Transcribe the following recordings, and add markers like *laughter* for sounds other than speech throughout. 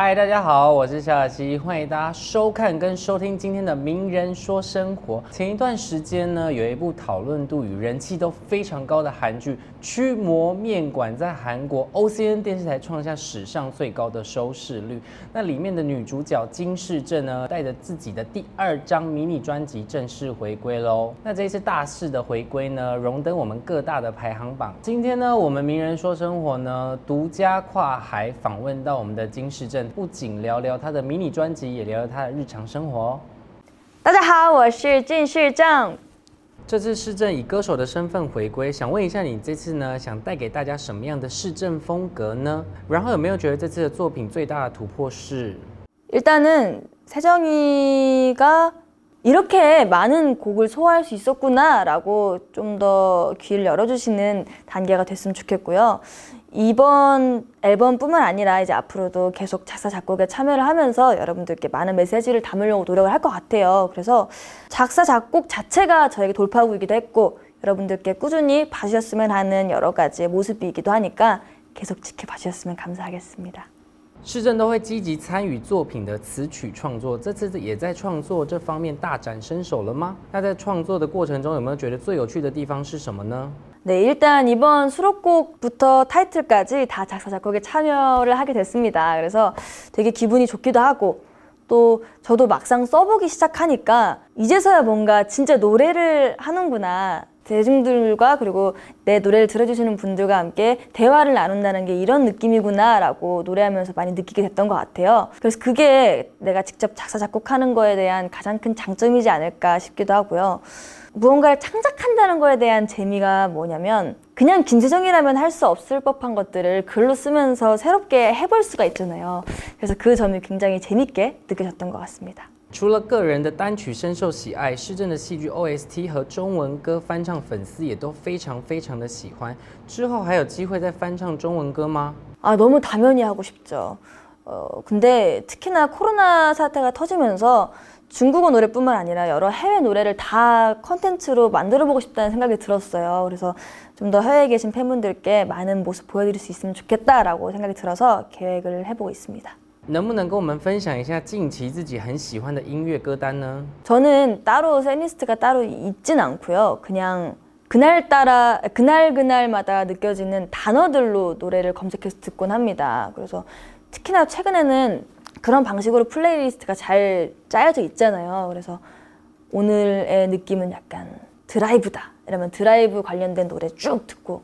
嗨，大家好，我是小西，欢迎大家收看跟收听今天的《名人说生活》。前一段时间呢，有一部讨论度与人气都非常高的韩剧《驱魔面馆》在韩国 OCN 电视台创下史上最高的收视率。那里面的女主角金世正呢，带着自己的第二张迷你专辑正式回归喽。那这一次大势的回归呢，荣登我们各大的排行榜。今天呢，我们《名人说生活》呢，独家跨海访问到我们的金世正。不仅聊聊他的迷你专辑，也聊聊他的日常生活哦。大家好，我是金世正。这次市政以歌手的身份回归，想问一下你这次呢，想带给大家什么样的市政风格呢？然后有没有觉得这次的作品最大的突破是？일단은세정이가이렇게많은곡을소화할수있었구나라고좀더귀를열어주시는단계가됐으면좋겠고요 이 번 앨범뿐만 아니라 이제 앞으로도 계속 작사 작곡에 참여를 하면서 여러분들께 많은 메시지를 담으려고 노력을 할 것 같아요. 그래서 작사 작곡 자체가 저에게 돌파구이기도 했고 여러분들께 꾸준히 봐주셨으면 하는 여러 가지의 모습이기도 하니까 계속 지켜봐 주셨으면 감사하겠습니다. 市政都会积极参与作品的词曲创作，这次也在创作这方面大展身手了吗？那在创作的过程中有没有觉得最有趣的地方是什么呢？ 네, 일단 이번 수록곡부터 타이틀까지 다 작사 작곡에 참여를 하게 됐습니다. 그래서 되게 기분이 좋기도 하고 또 저도 막상 써보기 시작하니까 이제서야 뭔가 진짜 노래를 하는구나. 대중들과 그리고 내 노래를 들어주시는 분들과 함께 대화를 나눈다는 게 이런 느낌이구나라고 노래하면서 많이 느끼게 됐던 것 같아요. 그래서 그게 내가 직접 작사 작곡하는 거에 대한 가장 큰 장점이지 않을까 싶기도 하고요. 무언가를 창작한다는 거에 대한 재미가 뭐냐면 그냥 김세정이라면 할 수 없을 법한 것들을 글로 쓰면서 새롭게 해볼 수가 있잖아요. 그래서 그 점이 굉장히 재밌게 느껴졌던 것 같습니다. 除了个人的单曲深受喜爱，市政的戏剧 OST 和中文歌翻唱粉丝也都非常非常的喜欢。之后还有机会再翻唱中文歌吗？ 아 너무 당연히 하고 싶죠. 어 근데 특히나 코로나 사태가 터지면서 중국어 노래뿐만 아니라 여러 해외 노래를 다 컨텐츠로 만들어 보고 싶다는 생각이 들었어요. 그래서 좀 더 해외에 계신 팬분들께 많은 모습 보여드릴 수 있으면 좋겠다라고 생각이 들어서 계획을 해보고 있습니다. 能不能跟我们分享一下近期自己很喜欢的音乐歌单呢？ 저는 따로 셀리스트가 따로 있진 않고요. 그냥 그날따라 그날 그날마다 느껴지는 단어들로 노래를 검색해서 듣곤 합니다. 그래서 특히나 최근에는 그런 방식으로 플레이리스트가 잘 짜여져 있잖아요. 그래서 오늘의 느낌은 약간 드라이브다. 이러면 드라이브 관련된 노래 쭉 듣고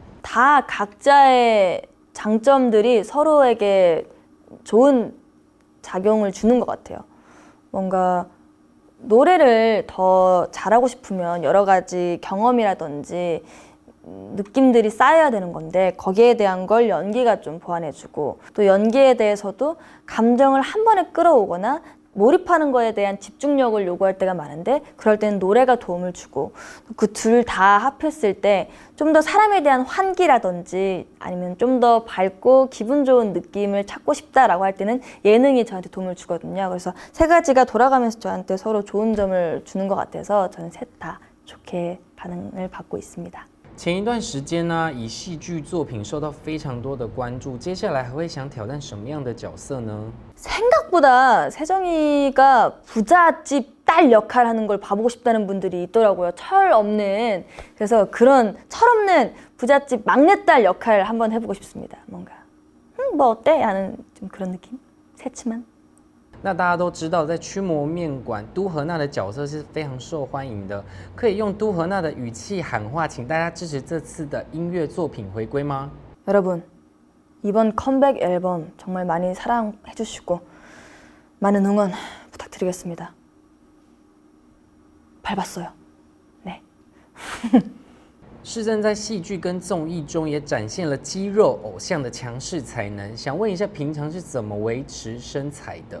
다 각자의 장점들이 서로에게 좋은 작용을 주는 것 같아요. 뭔가 노래를 더 잘하고 싶으면 여러 가지 경험이라든지 느낌들이 쌓여야 되는 건데 거기에 대한 걸 연기가 좀 보완해주고 또 연기에 대해서도 감정을 한 번에 끌어오거나 몰입하는 거에 대한 집중력을 요구할 때가 많은데 그럴 때는 노래가 도움을 주고 그 둘 다 합했을 때 좀 더 사람에 대한 환기라든지 아니면 좀 더 밝고 기분 좋은 느낌을 찾고 싶다라고 할 때는 예능이 저한테 도움을 주거든요. 그래서 세 가지가 돌아가면서 저한테 서로 좋은 점을 주는 것 같아서 저는 셋 다 좋게 반응을 받고 있습니다. 前一段时间呢，以戏剧作品受到非常多的关注。接下来还会想挑战什么样的角色呢？생각보다세정이가부잣집딸역할하는걸봐보고싶다는분들이있더라고요철없는그래서그런철없는부잣집막내딸역할한번해보고싶습니다뭔가음뭐어때하는좀그런느낌새침한 那大家都知道，在驱魔面馆，都荷娜的角色是非常受欢迎的。可以用都荷娜的语气喊话，请大家支持这次的音乐作品回归吗？ 여러분 이번 컴백 앨범 정말 많이 사랑해 주시고 많은 응원 부탁드리겠습니다. 밟았어요. 네. *laughs* 世正在戏剧跟综艺中也展现了肌肉偶像的强势才能，想问一下，平常是怎么维持身材的？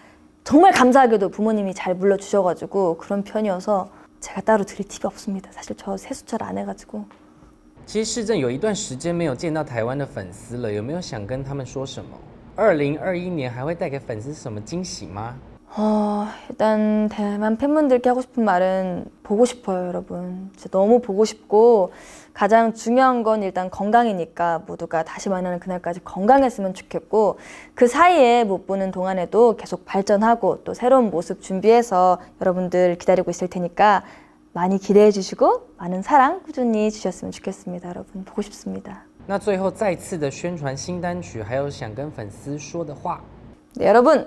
정말 감사하게도 부모님이 잘 물려주셔가지고 그런 편이어서 제가 따로 드릴 팁이 없습니다. 사실 저 세수잘 안 해가지고 其实世正有一段时间没有见到台湾的粉丝了，有没有想跟他们说什么？二零二一年还会带给粉丝什么惊喜吗？ 어, 일단 대만 팬분들께 하고 싶은 말은 보고 싶어요, 여러분. 진짜 너무 보고 싶고 가장 중요한 건 일단 건강이니까 모두가 다시 만나는 그날까지 건강했으면 좋겠고 그 사이에 못 보는 동안에도 계속 발전하고 또 새로운 모습 준비해서 여러분들 기다리고 있을 테니까 많이 기대해 주시고 많은 사랑 꾸준히 주셨으면 좋겠습니다, 여러분. 보고 싶습니다. 那最后再次的宣传新单曲，还有想跟粉丝说的话。 네, 여러분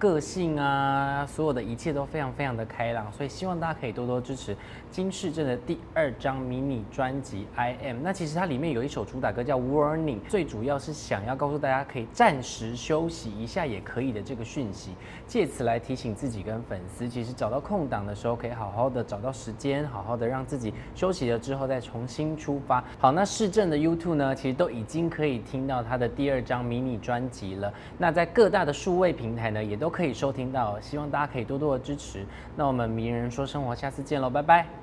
个性啊，所有的一切都非常非常的开朗。所以希望大家可以多多支持金世正的第二张迷你专辑《I Am》。那其实它里面有一首主打歌叫《Warning》，最主要是想要告诉大家可以暂时休息一下也可以的这个讯息，借此来提醒自己跟粉丝，其实找到空档的时候可以好好的找到时间，好好的让自己休息了之后再重新出发。好，那市政的 YouTube 呢，其实都已经可以听到他的第二张迷你专辑了。那在各大的数位平台呢，也都都可以收听到。希望大家可以多多的支持。那我们名人说生活，下次见喽，拜拜。